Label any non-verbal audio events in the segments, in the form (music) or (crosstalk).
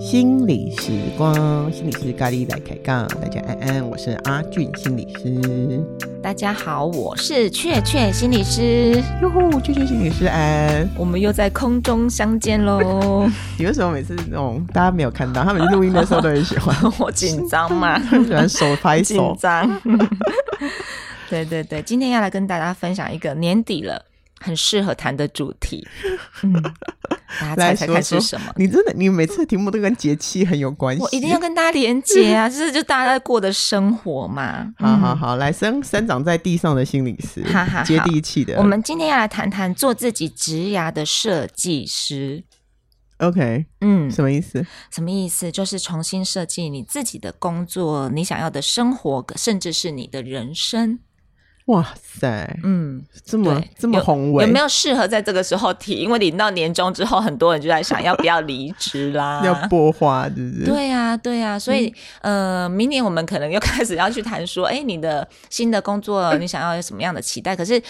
心理时光，心理师咖喱来开杠，大家安安，我是阿俊心理师。大家好，我是雀雀心理师。哟呼，雀雀心理师安，我们又在空中相见喽。(laughs) 你为什么每次那种大家没有看到，他们录音的时候都很喜欢？(laughs) 我紧张嘛，(laughs) 喜欢手拍手，紧张。对对对，今天要来跟大家分享一个年底了。很适合谈的主题，(laughs) 嗯，大家猜猜看是什么？你真的，你每次的题目都跟节气很有关系。我一定要跟大家连接啊，(laughs) 这是就大家在过的生活嘛。好好好，来生生长在地上的心理师，哈哈，接地气的。我们今天要来谈谈做自己职涯的设计师。OK，嗯，什么意思？什么意思？就是重新设计你自己的工作，你想要的生活，甚至是你的人生。哇塞，嗯，这么这么宏伟，有没有适合在这个时候提？因为领到年终之后，很多人就在想要不要离职啦，(laughs) 要播花，对不对？对呀、啊，对呀、啊，所以、嗯、呃，明年我们可能又开始要去谈说，哎，你的新的工作，(laughs) 你想要有什么样的期待？可是。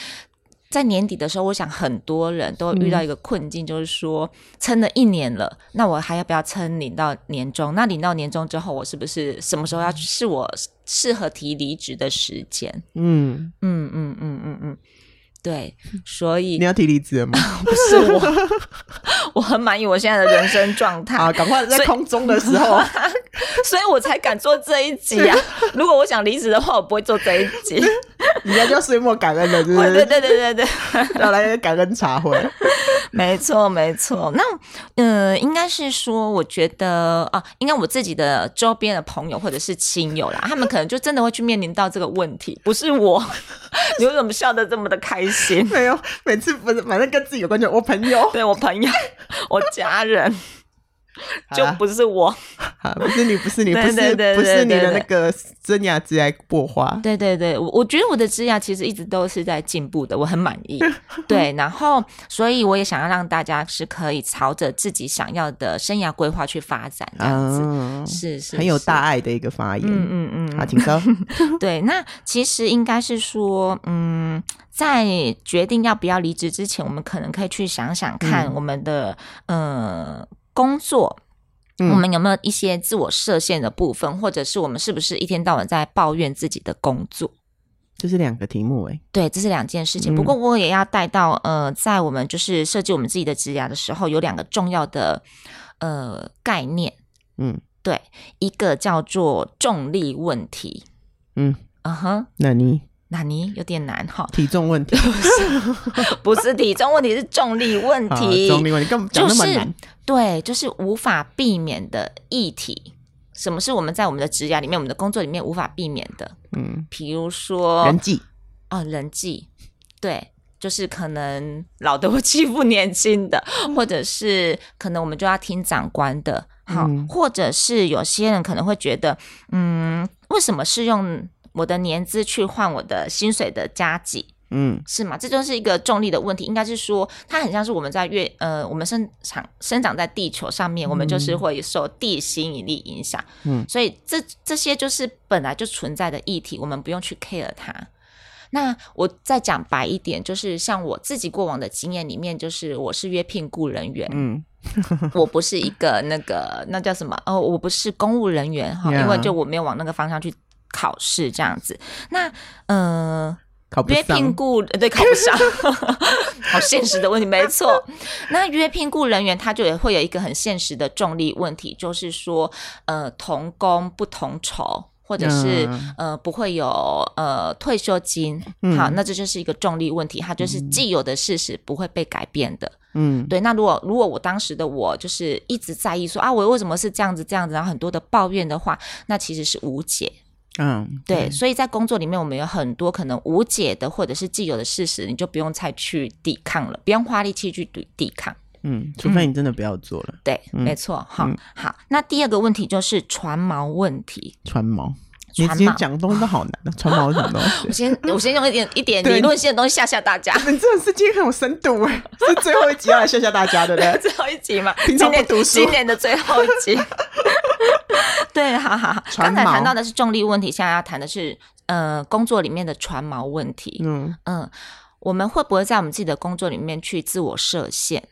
在年底的时候，我想很多人都遇到一个困境，嗯、就是说撑了一年了，那我还要不要撑领到年终？那领到年终之后，我是不是什么时候要是我适合提离职的时间？嗯嗯嗯嗯嗯嗯，对，所以你要提离职了吗？(laughs) 不是我，我很满意我现在的人生状态啊！赶快在空中的时候，(laughs) 所以，我才敢做这一集啊！如果我想离职的话，我不会做这一集。(laughs) 人家叫岁末感恩的，是不是？对对对对对，要来感恩茶会。没错没错，那嗯、呃，应该是说，我觉得啊，应该我自己的周边的朋友或者是亲友啦，他们可能就真的会去面临到这个问题，不是我。你为什么笑得这么的开心？没有，每次不是，反正跟自己有关系。我朋友，对我朋友，我家人。(laughs) 就不是我，(laughs) 不是你，不是你，(laughs) 不是不是你的那个生涯职涯播花。对对对，我我觉得我的职涯其实一直都是在进步的，我很满意。对，然后所以我也想要让大家是可以朝着自己想要的生涯规划去发展，这样子、嗯、是是，是很有大爱的一个发言。嗯嗯嗯，好，请说。对，那其实应该是说，嗯，在决定要不要离职之前，我们可能可以去想想看我们的，嗯。呃工作，我们有没有一些自我设限的部分，嗯、或者是我们是不是一天到晚在抱怨自己的工作？这是两个题目诶，对，这是两件事情。嗯、不过我也要带到，呃，在我们就是设计我们自己的职涯的时候，有两个重要的呃概念。嗯，对，一个叫做重力问题。嗯，嗯哼，那你？那你有点难哈，体重问题 (laughs) 不是，体重问题，是重力问题。重力问题根本讲那么难，就是，对，就是无法避免的议题。什么是我们在我们的职涯里面，我们的工作里面无法避免的？嗯，比如说人际哦，人际，对，就是可能老的会欺负年轻的，或者是可能我们就要听长官的，好，嗯，或者是有些人可能会觉得，嗯，为什么是用？我的年资去换我的薪水的加给，嗯，是吗？这就是一个重力的问题。应该是说，它很像是我们在月呃，我们生长生长在地球上面，嗯、我们就是会受地心引力影响，嗯，所以这这些就是本来就存在的议题，我们不用去 care 它。那我再讲白一点，就是像我自己过往的经验里面，就是我是约聘雇人员，嗯，(laughs) (laughs) 我不是一个那个那叫什么哦，我不是公务人员哈.因为就我没有往那个方向去。考试这样子，那呃，约聘雇对考不上，(laughs) 好现实的问题，没错。(laughs) 那约聘雇人员他就也会有一个很现实的重力问题，就是说，呃，同工不同酬，或者是、嗯、呃不会有呃退休金。嗯、好，那这就是一个重力问题，它就是既有的事实不会被改变的。嗯，对。那如果如果我当时的我就是一直在意说啊，我为什么是这样子这样子，然后很多的抱怨的话，那其实是无解。嗯，对，所以在工作里面，我们有很多可能无解的或者是既有的事实，你就不用再去抵抗了，不用花力气去抵抵抗。嗯，除非你真的不要做了。嗯、对，嗯、没错。好，嗯、好，那第二个问题就是船锚问题。船锚，你今天讲的东西都好难的。(laughs) 船锚是什么东西？我先，我先用一点一点理论性的东西吓吓大家。(laughs) 你这个是今天很有深度哎，是最后一集要来吓吓大家的，对不对？(laughs) 最后一集嘛，平常不读书，今年的最后一集。对，好好好。刚才谈到的是重力问题，现在要谈的是呃工作里面的船锚问题。嗯嗯，我们会不会在我们自己的工作里面去自我设限？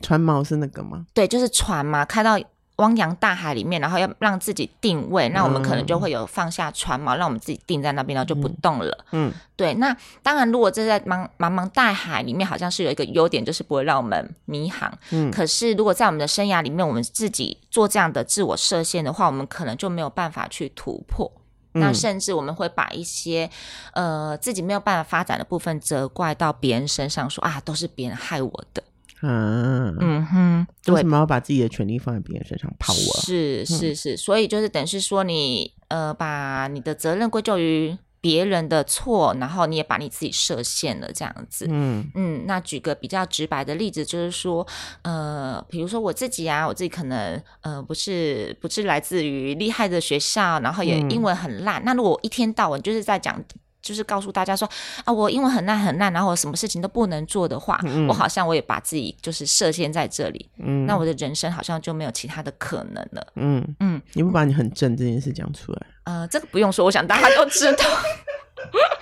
船锚是那个吗？对，就是船嘛，开到。汪洋大海里面，然后要让自己定位，那我们可能就会有放下船锚，让我们自己定在那边，然后就不动了。嗯，对。那当然，如果这在茫茫茫大海里面，好像是有一个优点，就是不会让我们迷航。嗯。可是，如果在我们的生涯里面，我们自己做这样的自我设限的话，我们可能就没有办法去突破。嗯。那甚至我们会把一些呃自己没有办法发展的部分责怪到别人身上，说啊，都是别人害我的。嗯嗯哼，为什么要把自己的权利放在别人身上？怕我？是是是，所以就是等于是说你呃，把你的责任归咎于别人的错，然后你也把你自己设限了，这样子。嗯嗯，那举个比较直白的例子，就是说呃，比如说我自己啊，我自己可能呃，不是不是来自于厉害的学校，然后也英文很烂。那如果我一天到晚就是在讲。就是告诉大家说啊，我英文很烂很烂，然后我什么事情都不能做的话，嗯、我好像我也把自己就是设限在这里，嗯，那我的人生好像就没有其他的可能了，嗯嗯，你不把你很正这件事讲出来？呃，这个不用说，我想大家都知道。(laughs)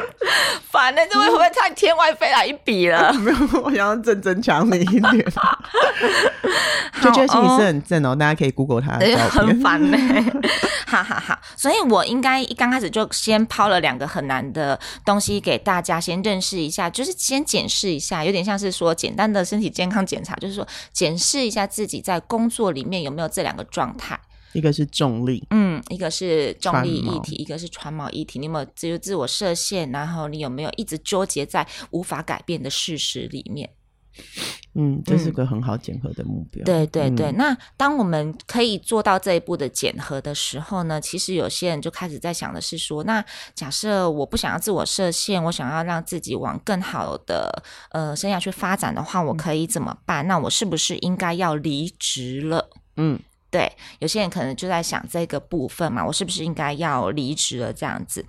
(laughs) 烦呢、欸，这位会不会太天外飞来一笔了？(laughs) 没有，我想要正增强你一点。(laughs) 就觉得心理师很正哦，哦大家可以 Google 他的照片。很烦呢、欸，哈哈哈。所以我应该一刚开始就先抛了两个很难的东西给大家，先认识一下，就是先检视一下，有点像是说简单的身体健康检查，就是说检视一下自己在工作里面有没有这两个状态。一个是重力，嗯，一个是重力议题，一个是船锚议题。你有没有自由自我设限？然后你有没有一直纠结在无法改变的事实里面？嗯，这是个很好检核的目标。嗯、对对对、嗯，那当我们可以做到这一步的检核的时候呢，其实有些人就开始在想的是说，那假设我不想要自我设限，我想要让自己往更好的呃生涯去发展的话，我可以怎么办？嗯、那我是不是应该要离职了？嗯。对，有些人可能就在想这个部分嘛，我是不是应该要离职了？这样子。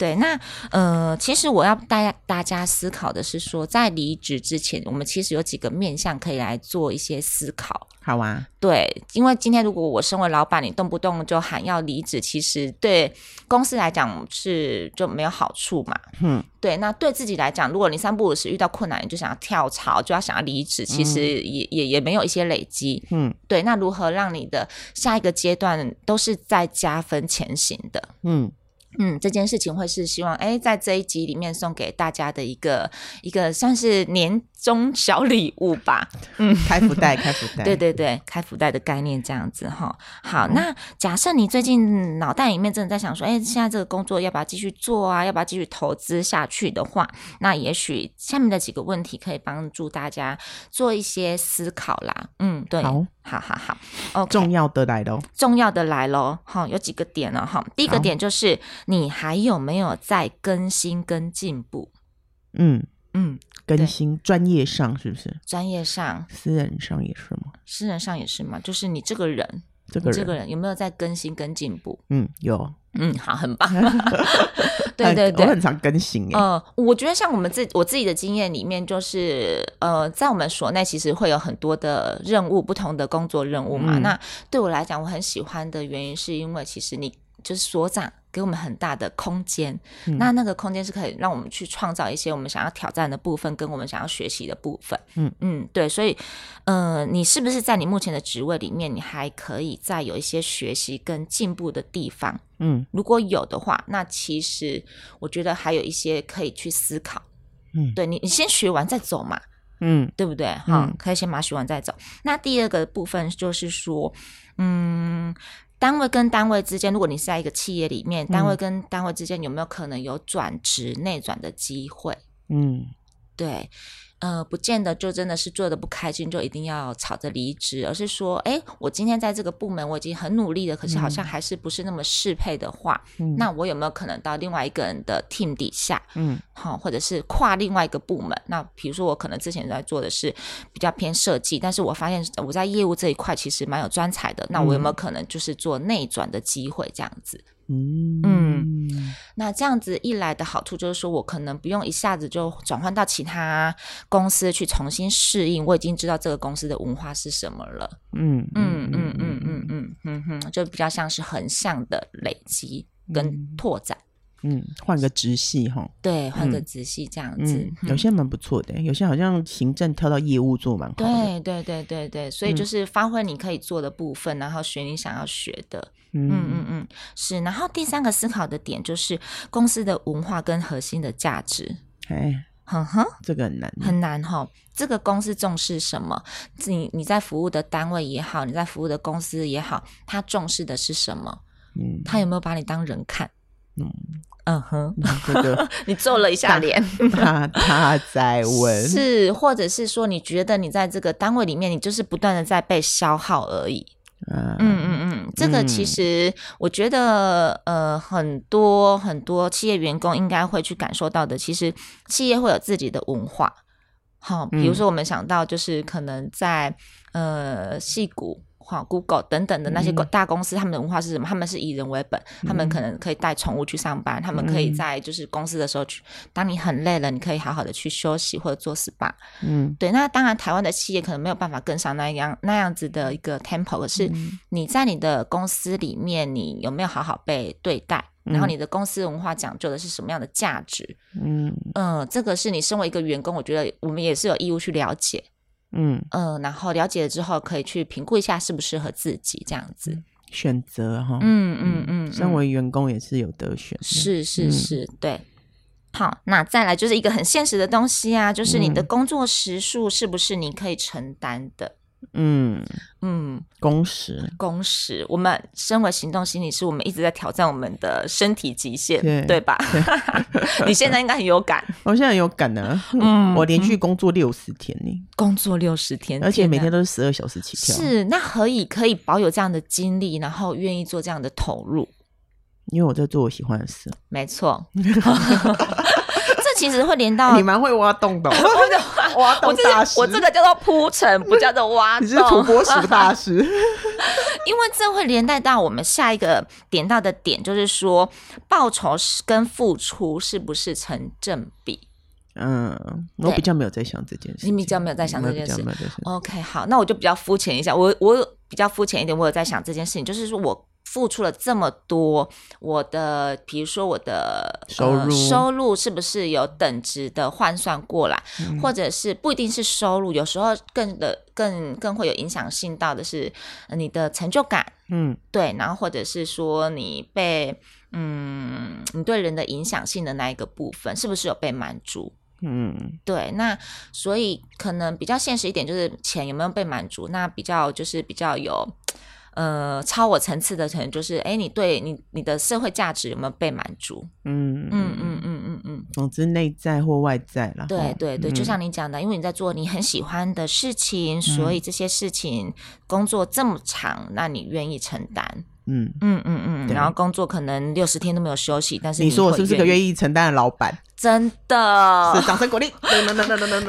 对，那呃，其实我要带大家思考的是说，在离职之前，我们其实有几个面向可以来做一些思考。好啊，对，因为今天如果我身为老板，你动不动就喊要离职，其实对公司来讲是就没有好处嘛。嗯，对，那对自己来讲，如果你三不五时遇到困难，你就想要跳槽，就要想要离职，其实也、嗯、也也没有一些累积。嗯，对，那如何让你的下一个阶段都是在加分前行的？嗯。嗯，这件事情会是希望哎，在这一集里面送给大家的一个一个算是年终小礼物吧。嗯，开福袋，开福 (laughs) 袋，对对对，开福袋的概念这样子哈。好，那假设你最近脑袋里面真的在想说，哎，现在这个工作要不要继续做啊？要不要继续投资下去的话，那也许下面的几个问题可以帮助大家做一些思考啦。嗯，对，好，好好好，OK，重要的来喽，重要的来喽。好，有几个点呢？哈，第一个点就是。你还有没有在更新跟进步？嗯嗯，更新专业上是不是？专业上，私人上也是吗？私人上也是吗？就是你这个人，这个人，这个人有没有在更新跟进步？嗯，有。嗯，好，很棒。(laughs) 对对对，我很常更新。呃，我觉得像我们自我自己的经验里面，就是呃，在我们所内其实会有很多的任务，不同的工作任务嘛。嗯、那对我来讲，我很喜欢的原因是因为其实你就是所长。给我们很大的空间，嗯，那那个空间是可以让我们去创造一些我们想要挑战的部分，跟我们想要学习的部分。嗯嗯，对，所以，呃，你是不是在你目前的职位里面，你还可以再有一些学习跟进步的地方？嗯，如果有的话，那其实我觉得还有一些可以去思考。嗯，对你，你先学完再走嘛。嗯，对不对？哈，嗯，可以先把它学完再走。那第二个部分就是说，嗯。单位跟单位之间，如果你是在一个企业里面，单位跟单位之间有没有可能有转职内转的机会？嗯，对。呃，不见得就真的是做的不开心，就一定要吵着离职，而是说，哎，我今天在这个部门我已经很努力了，可是好像还是不是那么适配的话，嗯，那我有没有可能到另外一个人的 team 底下，嗯，好，或者是跨另外一个部门？那比如说我可能之前在做的是比较偏设计，但是我发现我在业务这一块其实蛮有专才的，那我有没有可能就是做内转的机会这样子？嗯嗯，那这样子一来的好处就是说，我可能不用一下子就转换到其他公司去重新适应，我已经知道这个公司的文化是什么了。嗯嗯嗯嗯嗯嗯嗯嗯，就比较像是横向的累积。跟拓展。嗯，换个直系哈，对，换个直系这样子，嗯嗯、有些蛮不错的，有些好像行政跳到业务做蛮好的。对对对对对，所以就是发挥你可以做的部分，嗯、然后学你想要学的。嗯嗯嗯，是。然后第三个思考的点就是公司的文化跟核心的价值。哎，哼哼，这个很难，很难哈。这个公司重视什么？你你在服务的单位也好，你在服务的公司也好，他重视的是什么？嗯，他有没有把你当人看？嗯。嗯哼，这个 (laughs) 你皱了一下脸，(laughs) 他他在问，是或者是说你觉得你在这个单位里面，你就是不断的在被消耗而已。嗯嗯嗯，这个其实我觉得，呃，很多很多企业员工应该会去感受到的，其实企业会有自己的文化。好，比如说我们想到就是可能在呃戏谷。Google 等等的那些大公司，嗯、他们的文化是什么？他们是以人为本，嗯、他们可能可以带宠物去上班，嗯、他们可以在就是公司的时候去，当你很累了，你可以好好的去休息或者做 SPA。嗯，对。那当然，台湾的企业可能没有办法跟上那样那样子的一个 tempo，可是你在你的公司里面，你有没有好好被对待？嗯、然后你的公司文化讲究的是什么样的价值？嗯嗯、呃，这个是你身为一个员工，我觉得我们也是有义务去了解。嗯嗯、呃，然后了解了之后，可以去评估一下适不适合自己这样子选择哈。嗯嗯嗯，身为员工也是有得选。是是是，嗯、对。好，那再来就是一个很现实的东西啊，就是你的工作时数是不是你可以承担的？嗯嗯，工时工时，我们身为行动心理师，我们一直在挑战我们的身体极限，对，对吧？对 (laughs) 你现在应该很有感，(laughs) 我现在很有感呢。嗯，我连续工作六十天呢，工作六十天，而且每天都是十二小时起跳。是，那何以可以保有这样的精力，然后愿意做这样的投入？因为我在做我喜欢的事。没错。(laughs) 其实会连到你蛮会挖洞的，挖洞大师。我这个叫做铺陈，不叫做挖洞。你是土拨鼠大师，(laughs) 因为这会连带到我们下一个点到的点，就是说报酬跟付出是不是成正比？嗯，我比较没有在想这件事。你比较没有在想这件事。OK，好，那我就比较肤浅一下。我我比较肤浅一点，我有在想这件事情，就是说我。付出了这么多，我的比如说我的收入、呃、收入是不是有等值的换算过来，嗯、或者是不一定是收入，有时候更的更更会有影响性到的是你的成就感，嗯，对，然后或者是说你被嗯你对人的影响性的那一个部分是不是有被满足，嗯，对，那所以可能比较现实一点就是钱有没有被满足，那比较就是比较有。呃，超我层次的可能就是，哎，你对你你的社会价值有没有被满足？嗯嗯嗯嗯嗯嗯嗯，总之内在或外在啦。对对对，就像你讲的，因为你在做你很喜欢的事情，所以这些事情工作这么长，那你愿意承担？嗯嗯嗯嗯，然后工作可能六十天都没有休息，但是你说我是不是个愿意承担的老板？真的，是掌声鼓励。(laughs)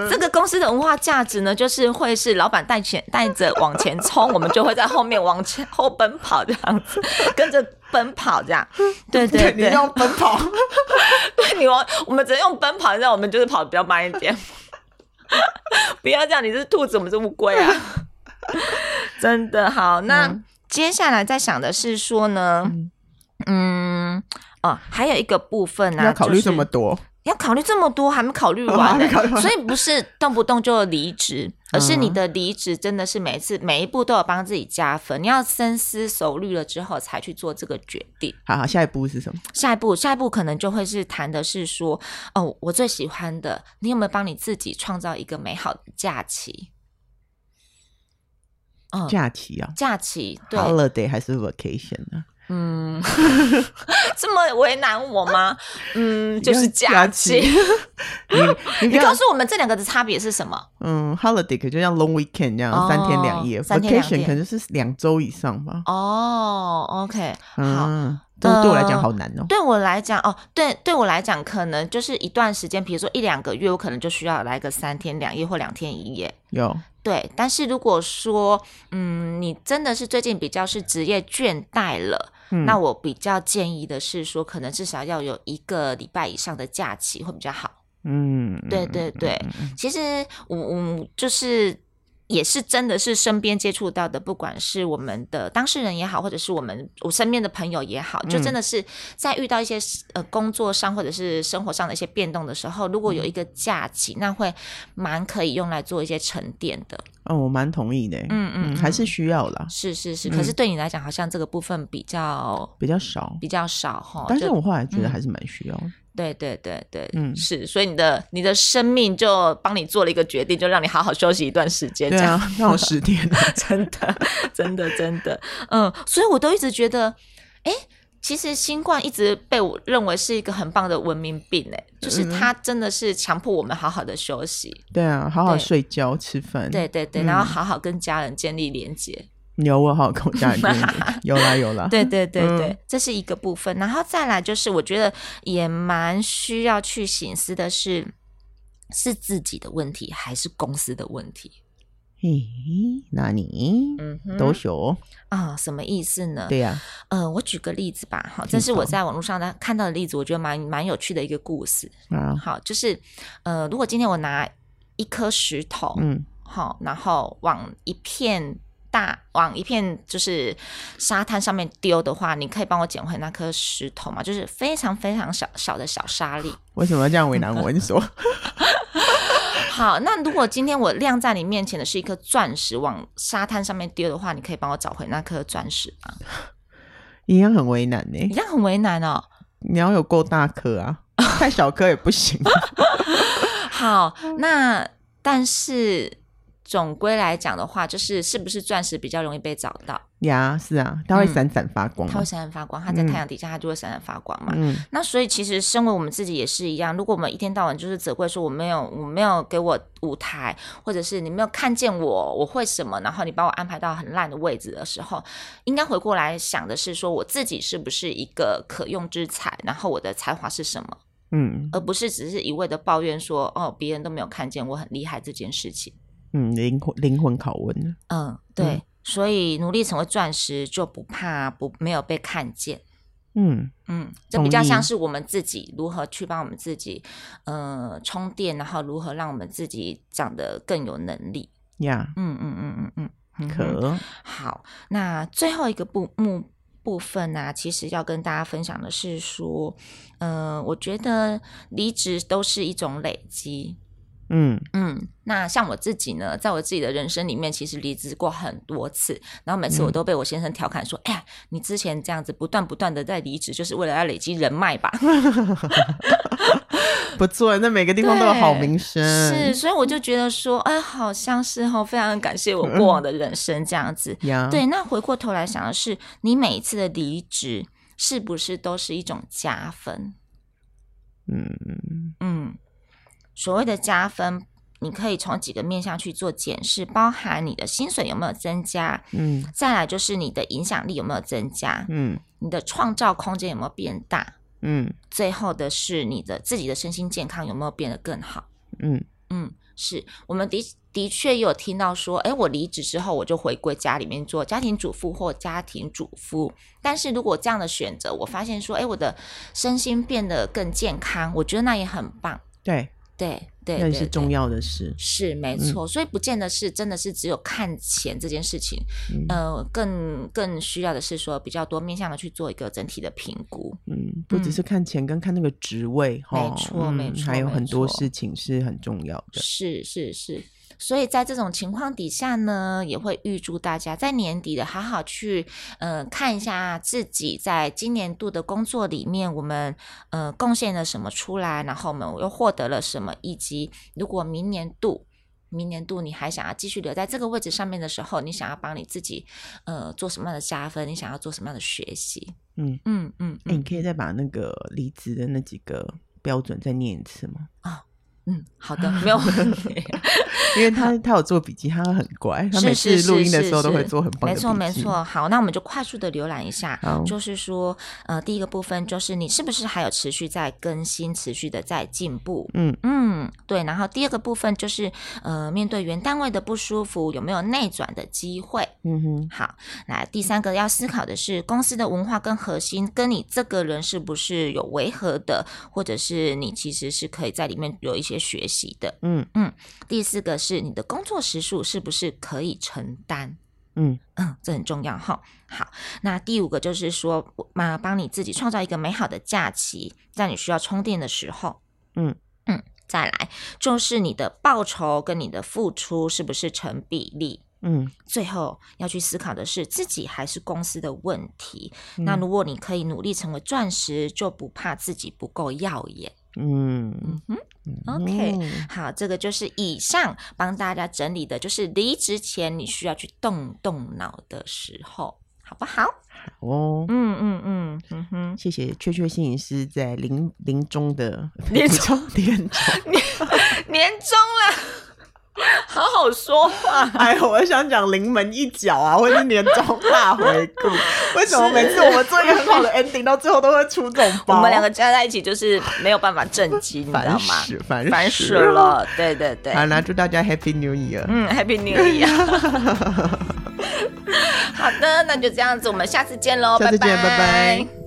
这个公司的文化价值呢，就是会是老板带前带着往前冲，我们就会在后面往前后奔跑这样子，(laughs) 跟着奔跑这样。对对对，你用奔跑，(laughs) 对你往我们只能用奔跑，让我们就是跑的比较慢一点。不要这样，你是兔子，我们是乌龟啊！真的好，那。嗯接下来在想的是说呢，嗯，嗯哦，还有一个部分呢、啊，要考虑这么多，要考虑这么多，还没考虑完 (laughs) 呢，哦、所以不是动不动就离职，嗯、而是你的离职真的是每一次每一步都有帮自己加分，你要深思熟虑了之后才去做这个决定。好好，下一步是什么？下一步，下一步可能就会是谈的是说，哦，我最喜欢的，你有没有帮你自己创造一个美好的假期？假期啊，假期，holiday 还是 vacation 呢？嗯，(laughs) 这么为难我吗？嗯，就是假期。(laughs) 你 (laughs) 你告诉我们这两个的差别是什么？嗯，holiday 可就像 long weekend 这样，三天两夜；vacation 可能是两周以上吧。哦，OK，好，对对我来讲好难哦。对我来讲，哦，对，对我来讲，可能就是一段时间，比如说一两个月，我可能就需要来个三天两夜或两天一夜。有。对，但是如果说，嗯，你真的是最近比较是职业倦怠了，嗯、那我比较建议的是说，可能至少要有一个礼拜以上的假期会比较好。嗯，对对对，嗯、其实我我就是也是真的是身边接触到的，不管是我们的当事人也好，或者是我们我身边的朋友也好，就真的是在遇到一些呃工作上或者是生活上的一些变动的时候，如果有一个假期，那会蛮可以用来做一些沉淀的。哦，我蛮同意的。嗯嗯，还是需要啦。是是是，可是对你来讲，好像这个部分比较比较少，比较少哈。但是我后来觉得还是蛮需要。对对对对，嗯，是，所以你的你的生命就帮你做了一个决定，就让你好好休息一段时间，这样。对啊，让我十天，(laughs) 真的，真的，真的，嗯，所以我都一直觉得，哎，其实新冠一直被我认为是一个很棒的文明病，哎，就是它真的是强迫我们好好的休息，对啊，好好睡觉、吃饭，对对对，然后好好跟家人建立连接。有我好口家 (laughs) 有啦有啦，对对对对，嗯、这是一个部分，然后再来就是我觉得也蛮需要去醒思的是，是自己的问题还是公司的问题？嘿，那你？嗯都有。啊，什么意思呢？对呀、啊，呃，我举个例子吧，好，这是我在网络上呢看到的例子，我觉得蛮蛮有趣的一个故事。啊。好，就是呃，如果今天我拿一颗石头，嗯，好，然后往一片。大往一片就是沙滩上面丢的话，你可以帮我捡回那颗石头吗？就是非常非常小小的小沙粒。为什么要这样为难我？你说。(laughs) 好，那如果今天我晾在你面前的是一颗钻石，往沙滩上面丢的话，你可以帮我找回那颗钻石吗？一样很为难呢、欸。一样很为难哦。你要有够大颗啊，(laughs) 太小颗也不行。(laughs) 好，那但是。总归来讲的话，就是是不是钻石比较容易被找到呀？是啊，它会闪闪发光，它会闪闪发光，它在太阳底下，它就会闪闪发光嘛。嗯，那所以其实身为我们自己也是一样，如果我们一天到晚就是责怪说我没有，我没有给我舞台，或者是你没有看见我，我会什么，然后你把我安排到很烂的位置的时候，应该回过来想的是说我自己是不是一个可用之才，然后我的才华是什么？嗯，而不是只是一味的抱怨说哦，别人都没有看见我很厉害这件事情。嗯，灵魂灵魂拷问。嗯，对，嗯、所以努力成为钻石就不怕不没有被看见。嗯嗯，这比较像是我们自己如何去帮我们自己呃充电，然后如何让我们自己长得更有能力。呀 Yeah.、嗯，嗯嗯嗯嗯嗯，可好。那最后一个部目部分呢、啊，其实要跟大家分享的是说，嗯、呃，我觉得离职都是一种累积。嗯嗯，那像我自己呢，在我自己的人生里面，其实离职过很多次，然后每次我都被我先生调侃说：“嗯、哎呀，你之前这样子不断不断的在离职，就是为了要累积人脉吧？” (laughs) 不错，那每个地方都有好名声。是，所以我就觉得说，哎，好像是哦，非常感谢我过往的人生这样子。(laughs) 嗯、对，那回过头来想的是，你每一次的离职，是不是都是一种加分？嗯嗯。所谓的加分，你可以从几个面向去做检视，包含你的薪水有没有增加，嗯，再来就是你的影响力有没有增加，嗯，你的创造空间有没有变大，嗯，最后的是你的自己的身心健康有没有变得更好，嗯。嗯，是我们的的确有听到说，诶，我离职之后我就回归家里面做家庭主妇或家庭主夫，但是如果这样的选择，我发现说，诶，我的身心变得更健康，我觉得那也很棒，对。对对，那是重要的事，是没错，嗯、所以不见得是真的是只有看钱这件事情，嗯、呃，更更需要的是说比较多面向的去做一个整体的评估，嗯，不只是看钱跟看那个职位，没错没错，还有很多事情是很重要的，是是是。所以在这种情况底下呢，也会预祝大家在年底的好好去，呃，看一下自己在今年度的工作里面，我们呃贡献了什么出来，然后我们又获得了什么，以及如果明年度，明年度你还想要继续留在这个位置上面的时候，你想要帮你自己呃做什么样的加分，你想要做什么样的学习？嗯嗯嗯，哎、欸，你可以再把那个离职的那几个标准再念一次吗？啊、哦。嗯，(laughs) 好的，没有问题。(laughs) 因为他他有做笔记，他很乖，他每次录音的时候都会做很棒的笔记。没错没错。好，那我们就快速的浏览一下，就是说，呃，第一个部分就是你是不是还有持续在更新，持续的在进步？嗯嗯，对。然后第二个部分就是，呃，面对原单位的不舒服，有没有内转的机会？嗯哼，好，来第三个要思考的是公司的文化跟核心跟你这个人是不是有违和的，或者是你其实是可以在里面有一些学习的。嗯嗯，第四个是你的工作时数是不是可以承担？嗯嗯，这很重要哈。好，那第五个就是说，嘛，帮你自己创造一个美好的假期，在你需要充电的时候。嗯嗯，再来就是你的报酬跟你的付出是不是成比例？嗯，最后要去思考的是自己还是公司的问题。嗯、那如果你可以努力成为钻石，就不怕自己不够耀眼。嗯。嗯，OK，好，这个就是以上帮大家整理的，就是离职前你需要去动动脑的时候，好不好？好哦，嗯嗯嗯嗯哼，谢谢雀雀心理师在临临终的年终？年终。(laughs) 年年终了。好好说话，(laughs) 哎，我想讲临门一脚啊，或是年终大回顾。(laughs) 为什么每次我们做一个很好的 ending，到最后都会出这种包？我们两个加在一起就是没有办法正经，你知道吗？烦烦死了，对对对。好，那祝大家 Happy New Year，嗯，Happy New Year。(laughs) 好的，那就这样子，我们下次见喽，下次见，拜拜。拜拜。